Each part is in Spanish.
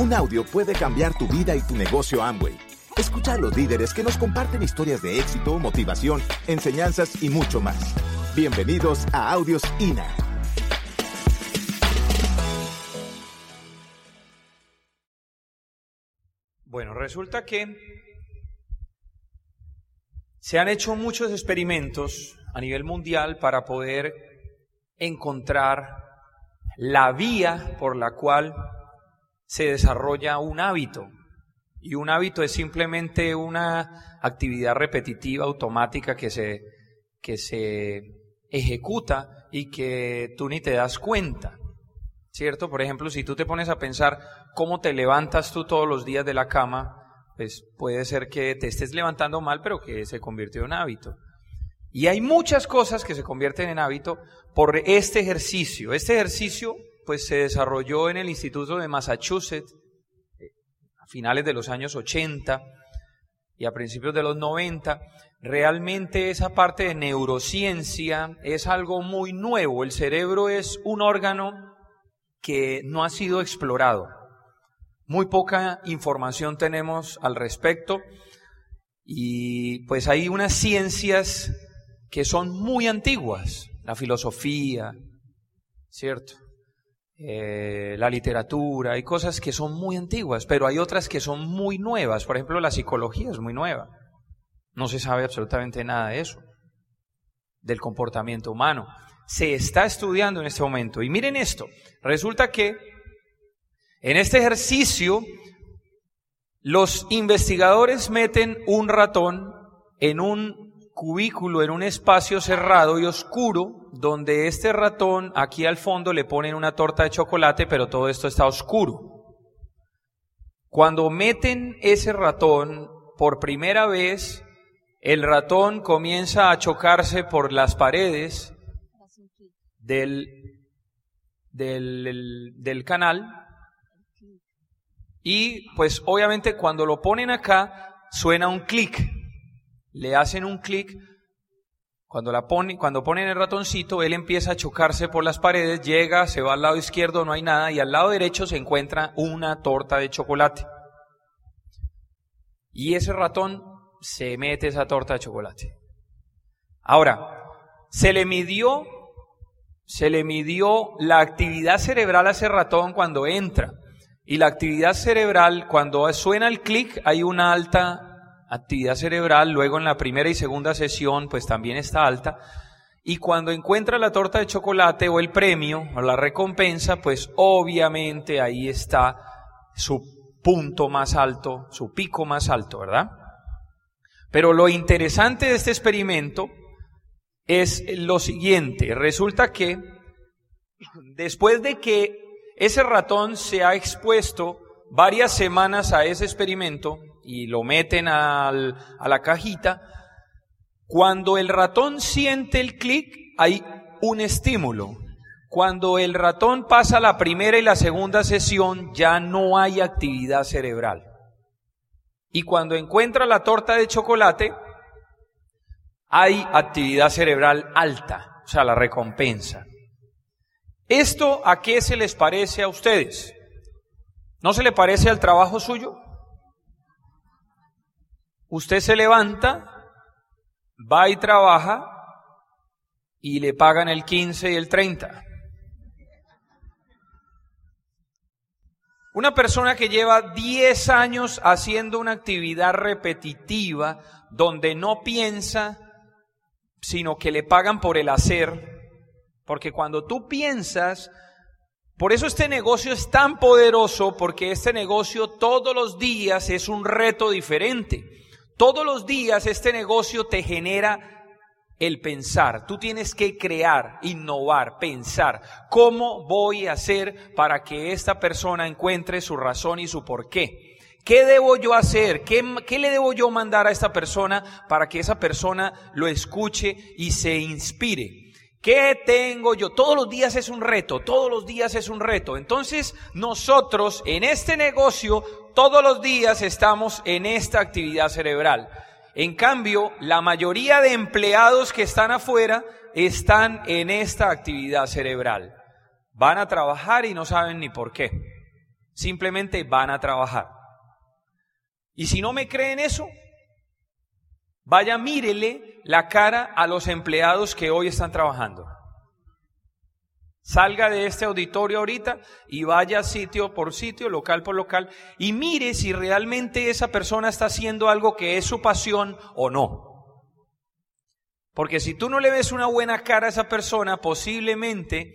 Un audio puede cambiar tu vida y tu negocio Amway. Escucha a los líderes que nos comparten historias de éxito, motivación, enseñanzas y mucho más. Bienvenidos a Audios INA. Bueno, resulta que se han hecho muchos experimentos a nivel mundial para poder encontrar la vía por la cual se desarrolla un hábito. Y un hábito es simplemente una actividad repetitiva, automática que se, que se ejecuta y que tú ni te das cuenta. ¿Cierto? Por ejemplo, si tú te pones a pensar cómo te levantas tú todos los días de la cama, pues puede ser que te estés levantando mal, pero que se convirtió en hábito. Y hay muchas cosas que se convierten en hábito por este ejercicio. Este ejercicio pues se desarrolló en el Instituto de Massachusetts eh, a finales de los años 80 y a principios de los 90. Realmente esa parte de neurociencia es algo muy nuevo. El cerebro es un órgano que no ha sido explorado. Muy poca información tenemos al respecto y pues hay unas ciencias que son muy antiguas, la filosofía, ¿cierto? Eh, la literatura, hay cosas que son muy antiguas, pero hay otras que son muy nuevas. Por ejemplo, la psicología es muy nueva. No se sabe absolutamente nada de eso, del comportamiento humano. Se está estudiando en este momento. Y miren esto, resulta que en este ejercicio los investigadores meten un ratón en un cubículo en un espacio cerrado y oscuro, donde este ratón aquí al fondo le ponen una torta de chocolate, pero todo esto está oscuro. Cuando meten ese ratón por primera vez, el ratón comienza a chocarse por las paredes del, del, del canal y pues obviamente cuando lo ponen acá suena un clic le hacen un clic, cuando, la pone, cuando ponen el ratoncito, él empieza a chocarse por las paredes, llega, se va al lado izquierdo, no hay nada, y al lado derecho se encuentra una torta de chocolate. Y ese ratón se mete esa torta de chocolate. Ahora, se le midió, se le midió la actividad cerebral a ese ratón cuando entra. Y la actividad cerebral, cuando suena el clic, hay una alta actividad cerebral, luego en la primera y segunda sesión pues también está alta, y cuando encuentra la torta de chocolate o el premio o la recompensa, pues obviamente ahí está su punto más alto, su pico más alto, ¿verdad? Pero lo interesante de este experimento es lo siguiente, resulta que después de que ese ratón se ha expuesto varias semanas a ese experimento, y lo meten a la cajita, cuando el ratón siente el clic, hay un estímulo. Cuando el ratón pasa la primera y la segunda sesión, ya no hay actividad cerebral. Y cuando encuentra la torta de chocolate, hay actividad cerebral alta, o sea, la recompensa. ¿Esto a qué se les parece a ustedes? ¿No se le parece al trabajo suyo? Usted se levanta, va y trabaja y le pagan el 15 y el 30. Una persona que lleva 10 años haciendo una actividad repetitiva donde no piensa, sino que le pagan por el hacer, porque cuando tú piensas, por eso este negocio es tan poderoso, porque este negocio todos los días es un reto diferente. Todos los días este negocio te genera el pensar. Tú tienes que crear, innovar, pensar. ¿Cómo voy a hacer para que esta persona encuentre su razón y su porqué? ¿Qué debo yo hacer? ¿Qué, ¿Qué, le debo yo mandar a esta persona para que esa persona lo escuche y se inspire? ¿Qué tengo yo? Todos los días es un reto, todos los días es un reto. Entonces nosotros en este negocio todos los días estamos en esta actividad cerebral. En cambio, la mayoría de empleados que están afuera están en esta actividad cerebral. Van a trabajar y no saben ni por qué. simplemente van a trabajar. Y si no me creen eso, vaya mírele la cara a los empleados que hoy están trabajando. Salga de este auditorio ahorita y vaya sitio por sitio, local por local, y mire si realmente esa persona está haciendo algo que es su pasión o no. Porque si tú no le ves una buena cara a esa persona, posiblemente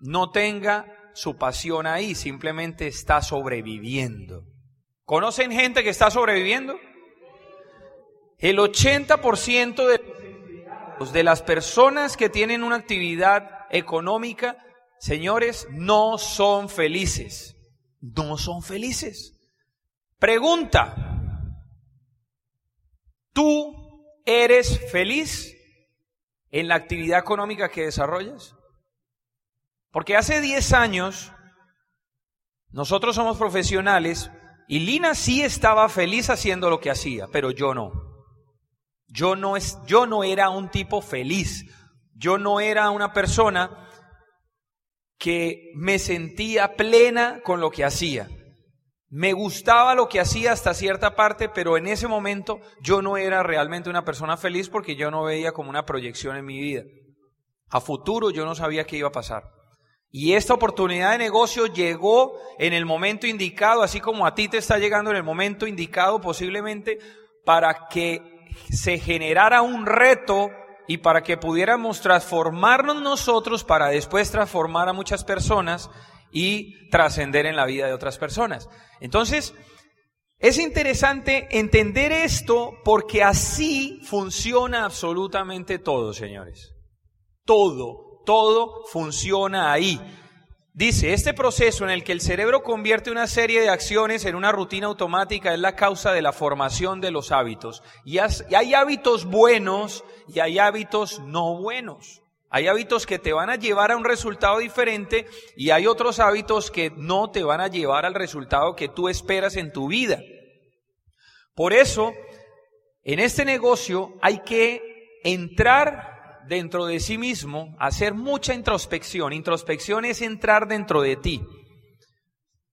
no tenga su pasión ahí, simplemente está sobreviviendo. ¿Conocen gente que está sobreviviendo? El 80% de, de las personas que tienen una actividad económica, señores, no son felices. No son felices. Pregunta, ¿tú eres feliz en la actividad económica que desarrollas? Porque hace 10 años nosotros somos profesionales y Lina sí estaba feliz haciendo lo que hacía, pero yo no. Yo no, es, yo no era un tipo feliz. Yo no era una persona que me sentía plena con lo que hacía. Me gustaba lo que hacía hasta cierta parte, pero en ese momento yo no era realmente una persona feliz porque yo no veía como una proyección en mi vida. A futuro yo no sabía qué iba a pasar. Y esta oportunidad de negocio llegó en el momento indicado, así como a ti te está llegando en el momento indicado posiblemente, para que se generara un reto y para que pudiéramos transformarnos nosotros para después transformar a muchas personas y trascender en la vida de otras personas. Entonces, es interesante entender esto porque así funciona absolutamente todo, señores. Todo todo funciona ahí. Dice, este proceso en el que el cerebro convierte una serie de acciones en una rutina automática es la causa de la formación de los hábitos. Y hay hábitos buenos y hay hábitos no buenos. Hay hábitos que te van a llevar a un resultado diferente y hay otros hábitos que no te van a llevar al resultado que tú esperas en tu vida. Por eso, en este negocio hay que entrar dentro de sí mismo, hacer mucha introspección. Introspección es entrar dentro de ti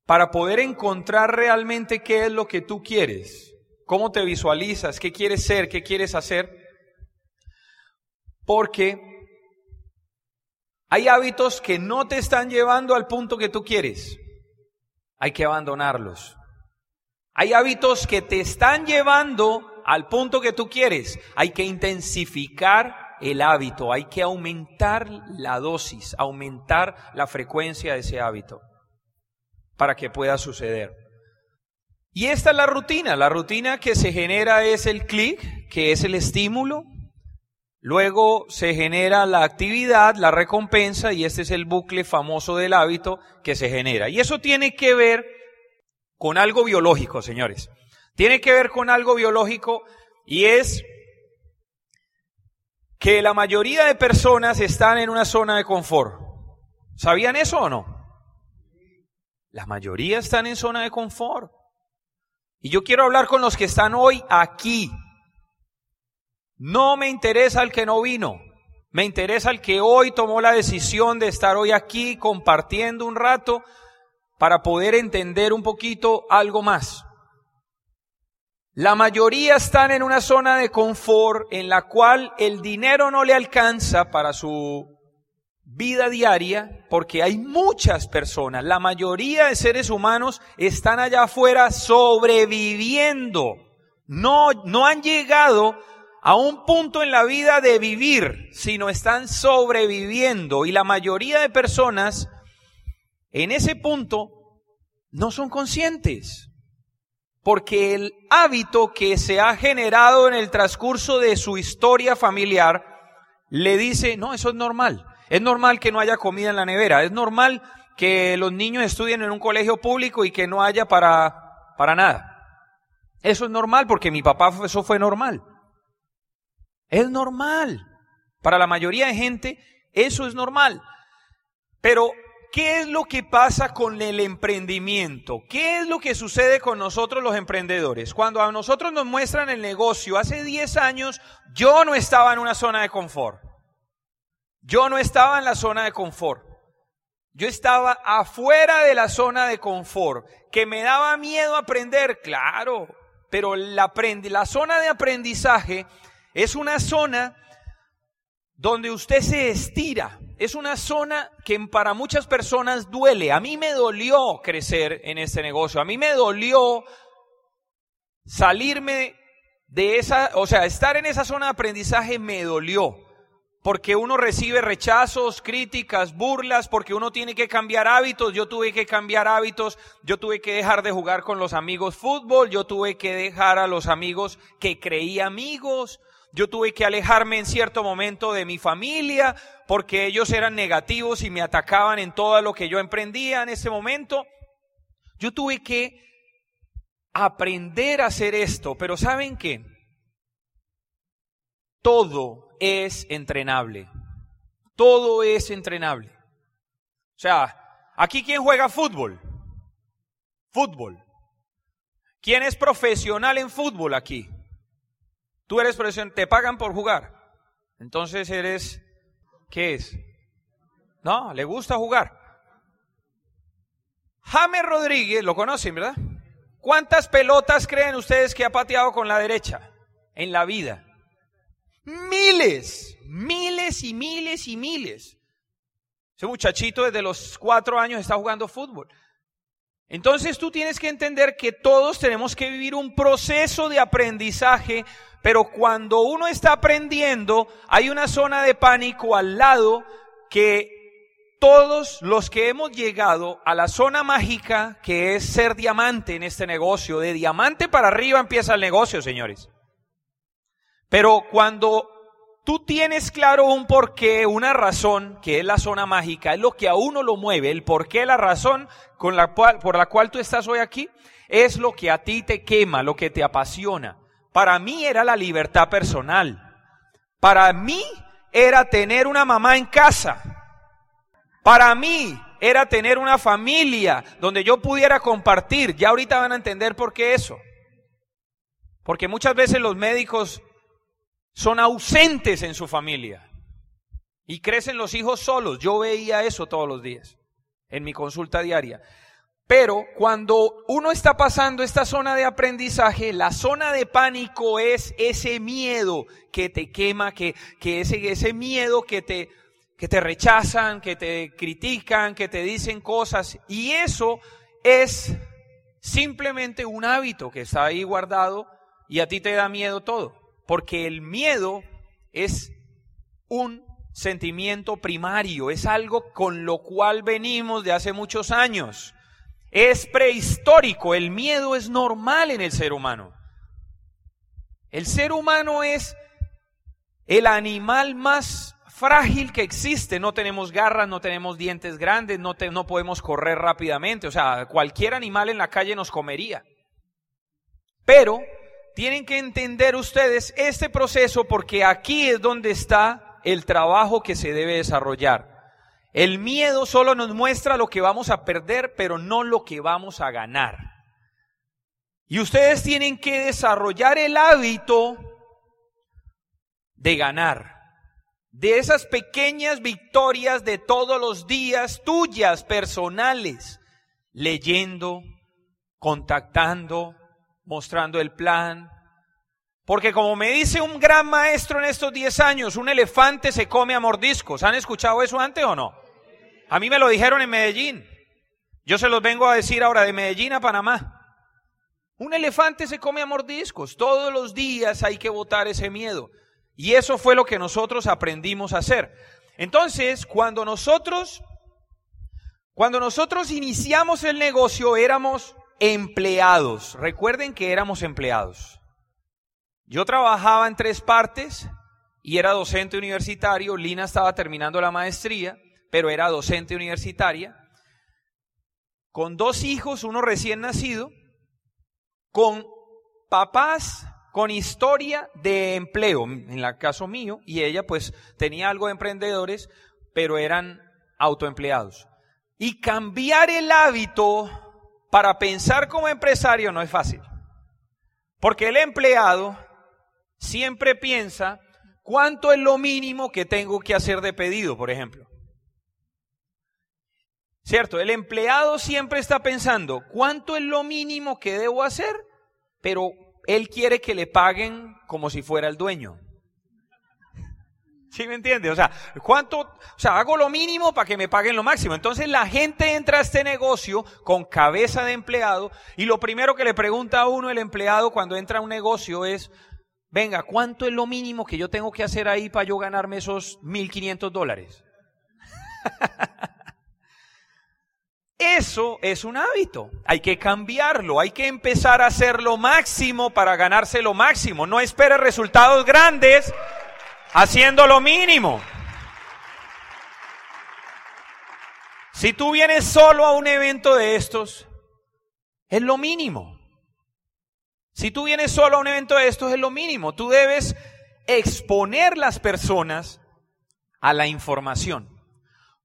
para poder encontrar realmente qué es lo que tú quieres, cómo te visualizas, qué quieres ser, qué quieres hacer. Porque hay hábitos que no te están llevando al punto que tú quieres. Hay que abandonarlos. Hay hábitos que te están llevando al punto que tú quieres. Hay que intensificar el hábito, hay que aumentar la dosis, aumentar la frecuencia de ese hábito para que pueda suceder. Y esta es la rutina. La rutina que se genera es el clic, que es el estímulo. Luego se genera la actividad, la recompensa, y este es el bucle famoso del hábito que se genera. Y eso tiene que ver con algo biológico, señores. Tiene que ver con algo biológico y es que la mayoría de personas están en una zona de confort. ¿Sabían eso o no? La mayoría están en zona de confort. Y yo quiero hablar con los que están hoy aquí. No me interesa el que no vino. Me interesa el que hoy tomó la decisión de estar hoy aquí compartiendo un rato para poder entender un poquito algo más. La mayoría están en una zona de confort en la cual el dinero no le alcanza para su vida diaria porque hay muchas personas, la mayoría de seres humanos están allá afuera sobreviviendo. No, no han llegado a un punto en la vida de vivir, sino están sobreviviendo. Y la mayoría de personas en ese punto no son conscientes porque el hábito que se ha generado en el transcurso de su historia familiar le dice, no, eso es normal. Es normal que no haya comida en la nevera. Es normal que los niños estudien en un colegio público y que no haya para, para nada. Eso es normal porque mi papá eso fue normal. Es normal. Para la mayoría de gente eso es normal. Pero ¿Qué es lo que pasa con el emprendimiento? ¿Qué es lo que sucede con nosotros los emprendedores? Cuando a nosotros nos muestran el negocio, hace 10 años yo no estaba en una zona de confort. Yo no estaba en la zona de confort. Yo estaba afuera de la zona de confort, que me daba miedo aprender, claro, pero la, la zona de aprendizaje es una zona donde usted se estira. Es una zona que para muchas personas duele. A mí me dolió crecer en este negocio. A mí me dolió salirme de esa, o sea, estar en esa zona de aprendizaje me dolió. Porque uno recibe rechazos, críticas, burlas, porque uno tiene que cambiar hábitos. Yo tuve que cambiar hábitos, yo tuve que dejar de jugar con los amigos fútbol, yo tuve que dejar a los amigos que creí amigos, yo tuve que alejarme en cierto momento de mi familia porque ellos eran negativos y me atacaban en todo lo que yo emprendía en ese momento. Yo tuve que aprender a hacer esto, pero ¿saben qué? Todo es entrenable. Todo es entrenable. O sea, aquí quién juega fútbol? Fútbol. ¿Quién es profesional en fútbol aquí? Tú eres profesional, te pagan por jugar. Entonces eres, ¿qué es? No, le gusta jugar. James Rodríguez, lo conocen, ¿verdad? ¿Cuántas pelotas creen ustedes que ha pateado con la derecha en la vida? Miles, miles y miles y miles. Ese muchachito desde los cuatro años está jugando fútbol. Entonces tú tienes que entender que todos tenemos que vivir un proceso de aprendizaje, pero cuando uno está aprendiendo, hay una zona de pánico al lado que todos los que hemos llegado a la zona mágica que es ser diamante en este negocio, de diamante para arriba empieza el negocio, señores. Pero cuando tú tienes claro un porqué, una razón, que es la zona mágica, es lo que a uno lo mueve, el porqué, la razón con la cual, por la cual tú estás hoy aquí, es lo que a ti te quema, lo que te apasiona. Para mí era la libertad personal. Para mí era tener una mamá en casa. Para mí era tener una familia donde yo pudiera compartir. Ya ahorita van a entender por qué eso. Porque muchas veces los médicos son ausentes en su familia y crecen los hijos solos. Yo veía eso todos los días en mi consulta diaria. Pero cuando uno está pasando esta zona de aprendizaje, la zona de pánico es ese miedo que te quema, que, que ese, ese miedo que te, que te rechazan, que te critican, que te dicen cosas. Y eso es simplemente un hábito que está ahí guardado y a ti te da miedo todo. Porque el miedo es un sentimiento primario, es algo con lo cual venimos de hace muchos años. Es prehistórico, el miedo es normal en el ser humano. El ser humano es el animal más frágil que existe. No tenemos garras, no tenemos dientes grandes, no, podemos correr rápidamente. O sea, cualquier animal en la calle nos comería. Pero tienen que entender ustedes este proceso porque aquí es donde está el trabajo que se debe desarrollar. El miedo solo nos muestra lo que vamos a perder, pero no lo que vamos a ganar. Y ustedes tienen que desarrollar el hábito de ganar, de esas pequeñas victorias de todos los días tuyas, personales, leyendo, contactando, mostrando el plan. Porque como me dice un gran maestro en estos 10 años, un elefante se come a mordiscos. ¿Han escuchado eso antes o no? A mí me lo dijeron en Medellín. Yo se los vengo a decir ahora de Medellín a Panamá. Un elefante se come a mordiscos. Todos los días hay que botar ese miedo. Y eso fue lo que nosotros aprendimos a hacer. Entonces, cuando nosotros, cuando nosotros iniciamos el negocio, éramos empleados. Recuerden que éramos empleados. Yo trabajaba en tres partes y era docente universitario. Lina estaba terminando la maestría, pero era docente universitaria. Con dos hijos, uno recién nacido, con papás con historia de empleo, en el caso mío, y ella pues tenía algo de emprendedores, pero eran autoempleados. Y cambiar el hábito para pensar como empresario no es fácil. Porque el empleado siempre piensa cuánto es lo mínimo que tengo que hacer de pedido, por ejemplo. ¿Cierto? El empleado siempre está pensando, ¿cuánto es lo mínimo que debo hacer? Pero él quiere que le paguen como si fuera el dueño. ¿Sí me entiende? O sea, ¿cuánto? O sea, hago lo mínimo para que me paguen lo máximo. Entonces la gente entra a este negocio con cabeza de empleado y lo primero que le pregunta a uno el empleado cuando entra a un negocio es, venga, ¿cuánto es lo mínimo que yo tengo que hacer ahí para yo ganarme esos 1.500 dólares? Eso es un hábito. Hay que cambiarlo. Hay que empezar a hacer lo máximo para ganarse lo máximo. No espere resultados grandes haciendo lo mínimo. Si tú vienes solo a un evento de estos, es lo mínimo. Si tú vienes solo a un evento de estos, es lo mínimo. Tú debes exponer las personas a la información.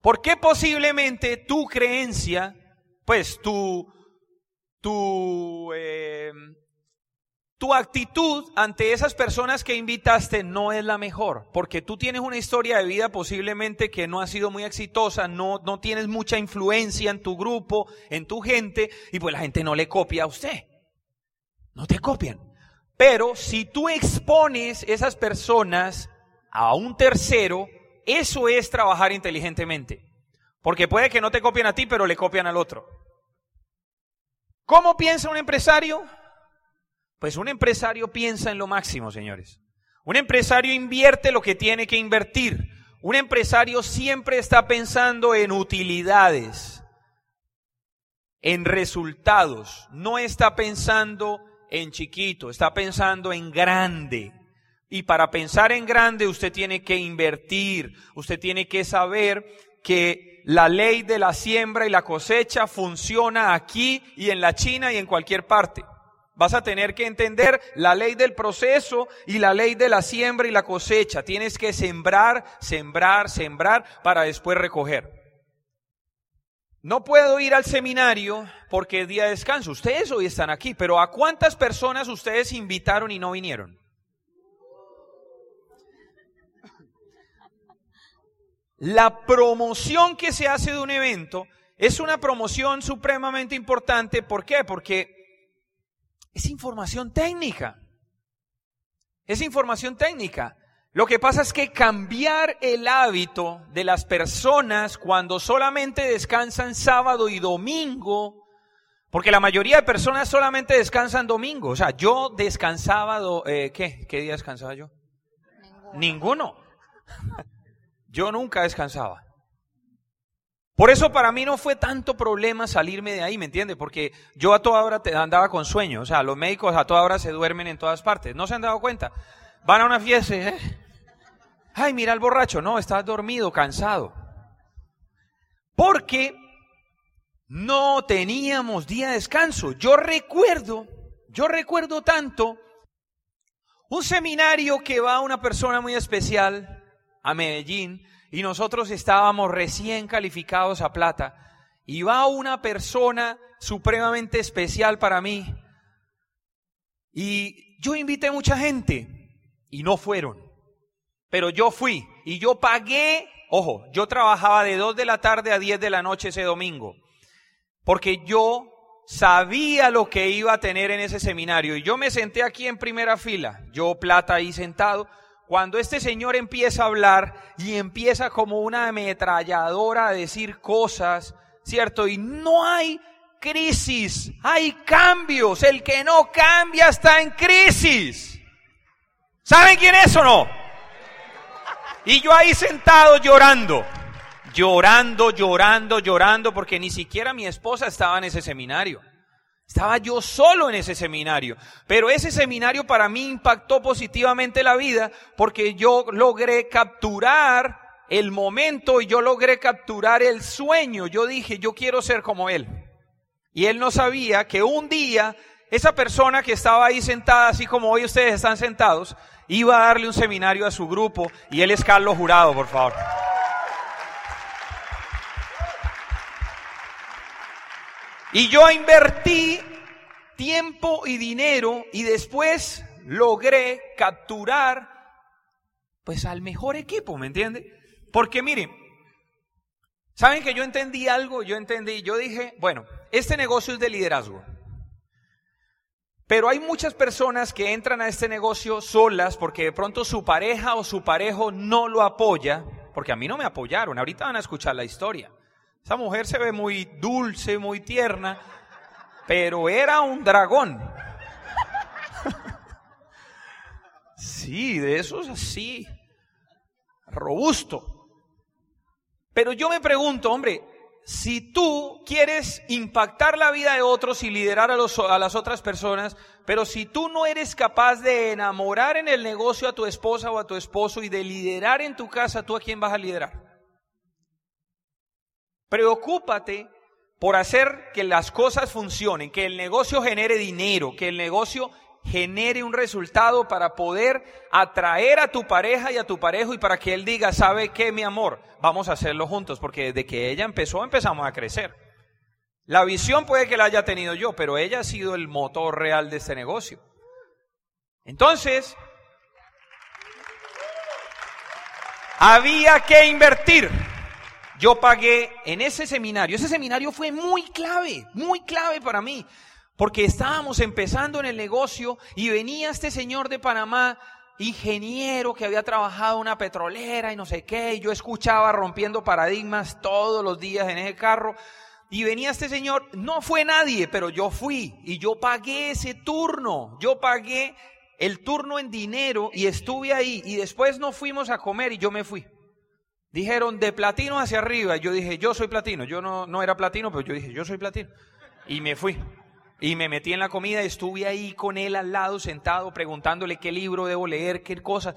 Porque posiblemente tu creencia, pues tu, tu, eh, tu actitud ante esas personas que invitaste no es la mejor, porque tú tienes una historia de vida posiblemente que no ha sido muy exitosa, no, no tienes mucha influencia en tu grupo, en tu gente, y pues la gente no le copia a usted. No te copian. Pero si tú expones esas personas a un tercero, eso es trabajar inteligentemente. Porque puede que no te copien a ti, pero le copian al otro. ¿Cómo piensa un empresario? Pues un empresario piensa en lo máximo, señores. Un empresario invierte lo que tiene que invertir. Un empresario siempre está pensando en utilidades, en resultados. No está pensando en chiquito, está pensando en grande. Y para pensar en grande usted tiene que invertir, usted tiene que saber que la ley de la siembra y la cosecha funciona aquí y en la China y en cualquier parte. Vas a tener que entender la ley del proceso y la ley de la siembra y la cosecha. Tienes que sembrar, sembrar, sembrar para después recoger. No puedo ir al seminario porque es día de descanso. Ustedes hoy están aquí, pero ¿a cuántas personas ustedes invitaron y no vinieron? La promoción que se hace de un evento es una promoción supremamente importante. ¿Por qué? Porque es información técnica. Es información técnica. Lo que pasa es que cambiar el hábito de las personas cuando solamente descansan sábado y domingo, porque la mayoría de personas solamente descansan domingo. O sea, yo descansaba, eh, ¿qué? ¿Qué día descansaba yo? Ninguno. Yo nunca descansaba. Por eso para mí no fue tanto problema salirme de ahí, ¿me entiende? Porque yo a toda hora andaba con sueño. O sea, los médicos a toda hora se duermen en todas partes. ¿No se han dado cuenta? Van a una fiesta ¿eh? ay, mira el borracho. No, estás dormido, cansado. Porque no teníamos día de descanso. Yo recuerdo, yo recuerdo tanto un seminario que va una persona muy especial a Medellín y nosotros estábamos recién calificados a plata. Y va una persona supremamente especial para mí. Y yo invité mucha gente y no fueron. Pero yo fui y yo pagué, ojo, yo trabajaba de 2 de la tarde a 10 de la noche ese domingo. Porque yo sabía lo que iba a tener en ese seminario. Y yo me senté aquí en primera fila, yo plata ahí sentado, cuando este señor empieza a hablar y empieza como una ametralladora a decir cosas, ¿cierto? Y no hay crisis, hay cambios. El que no cambia está en crisis. ¿Saben quién es o no? Y yo ahí sentado llorando, llorando, llorando, llorando, porque ni siquiera mi esposa estaba en ese seminario. Estaba yo solo en ese seminario, pero ese seminario para mí impactó positivamente la vida porque yo logré capturar el momento y yo logré capturar el sueño. Yo dije, yo quiero ser como él. Y él no sabía que un día esa persona que estaba ahí sentada, así como hoy ustedes están sentados, iba a darle un seminario a su grupo y él es Carlos Jurado, por favor. Y yo invertí tiempo y dinero y después logré capturar pues al mejor equipo, ¿me entiende? Porque miren, ¿Saben que yo entendí algo? Yo entendí, yo dije, bueno, este negocio es de liderazgo. Pero hay muchas personas que entran a este negocio solas porque de pronto su pareja o su parejo no lo apoya, porque a mí no me apoyaron, ahorita van a escuchar la historia. Esa mujer se ve muy dulce, muy tierna, pero era un dragón. Sí, de esos así, robusto. Pero yo me pregunto, hombre, si tú quieres impactar la vida de otros y liderar a, a, las otras personas, pero si tú no eres capaz de enamorar en el negocio a tu esposa o a tu esposo y de liderar en tu casa, ¿tú a quién vas a liderar? Preocúpate por hacer que las cosas funcionen, que el negocio genere dinero, que el negocio genere un resultado para poder atraer a tu pareja y a tu parejo y para que él diga, ¿sabe qué, mi amor? Vamos a hacerlo juntos, porque desde que ella empezó empezamos a crecer. La visión puede que la haya tenido yo, pero ella ha sido el motor real de este negocio. Entonces, había que invertir. Yo pagué en ese seminario. Ese seminario fue muy clave, muy clave para mí. Porque estábamos empezando en el negocio y venía este señor de Panamá, ingeniero que había trabajado en una petrolera y no sé qué, y yo escuchaba rompiendo paradigmas todos los días en ese carro. Y venía este señor, no fue nadie, pero yo fui y yo pagué ese turno. Yo pagué el turno en dinero y estuve ahí y después nos fuimos a comer y yo me fui. Dijeron de platino hacia arriba. Y yo dije, yo soy platino. Yo no, no era platino, pero yo dije, yo soy platino. Y me fui. Y me metí en la comida, estuve ahí con él al lado, sentado, preguntándole qué libro debo leer, qué cosas.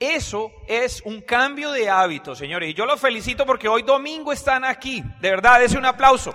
Eso es un cambio de hábito, señores. Y yo los felicito porque hoy domingo están aquí. De verdad, es un aplauso.